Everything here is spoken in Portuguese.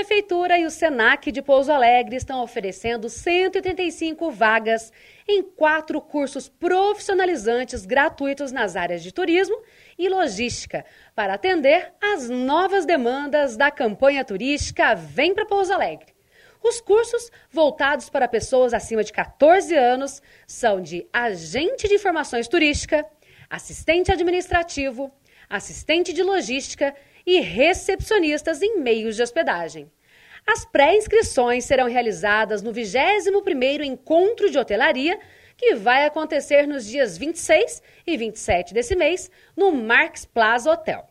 Prefeitura e o Senac de Pouso Alegre estão oferecendo 185 vagas em quatro cursos profissionalizantes gratuitos nas áreas de turismo e logística para atender às novas demandas da campanha turística Vem para Pouso Alegre. Os cursos voltados para pessoas acima de 14 anos são de agente de informações turística, assistente administrativo, assistente de logística e recepcionistas em meios de hospedagem. As pré-inscrições serão realizadas no 21º Encontro de Hotelaria, que vai acontecer nos dias 26 e 27 desse mês, no Marx Plaza Hotel.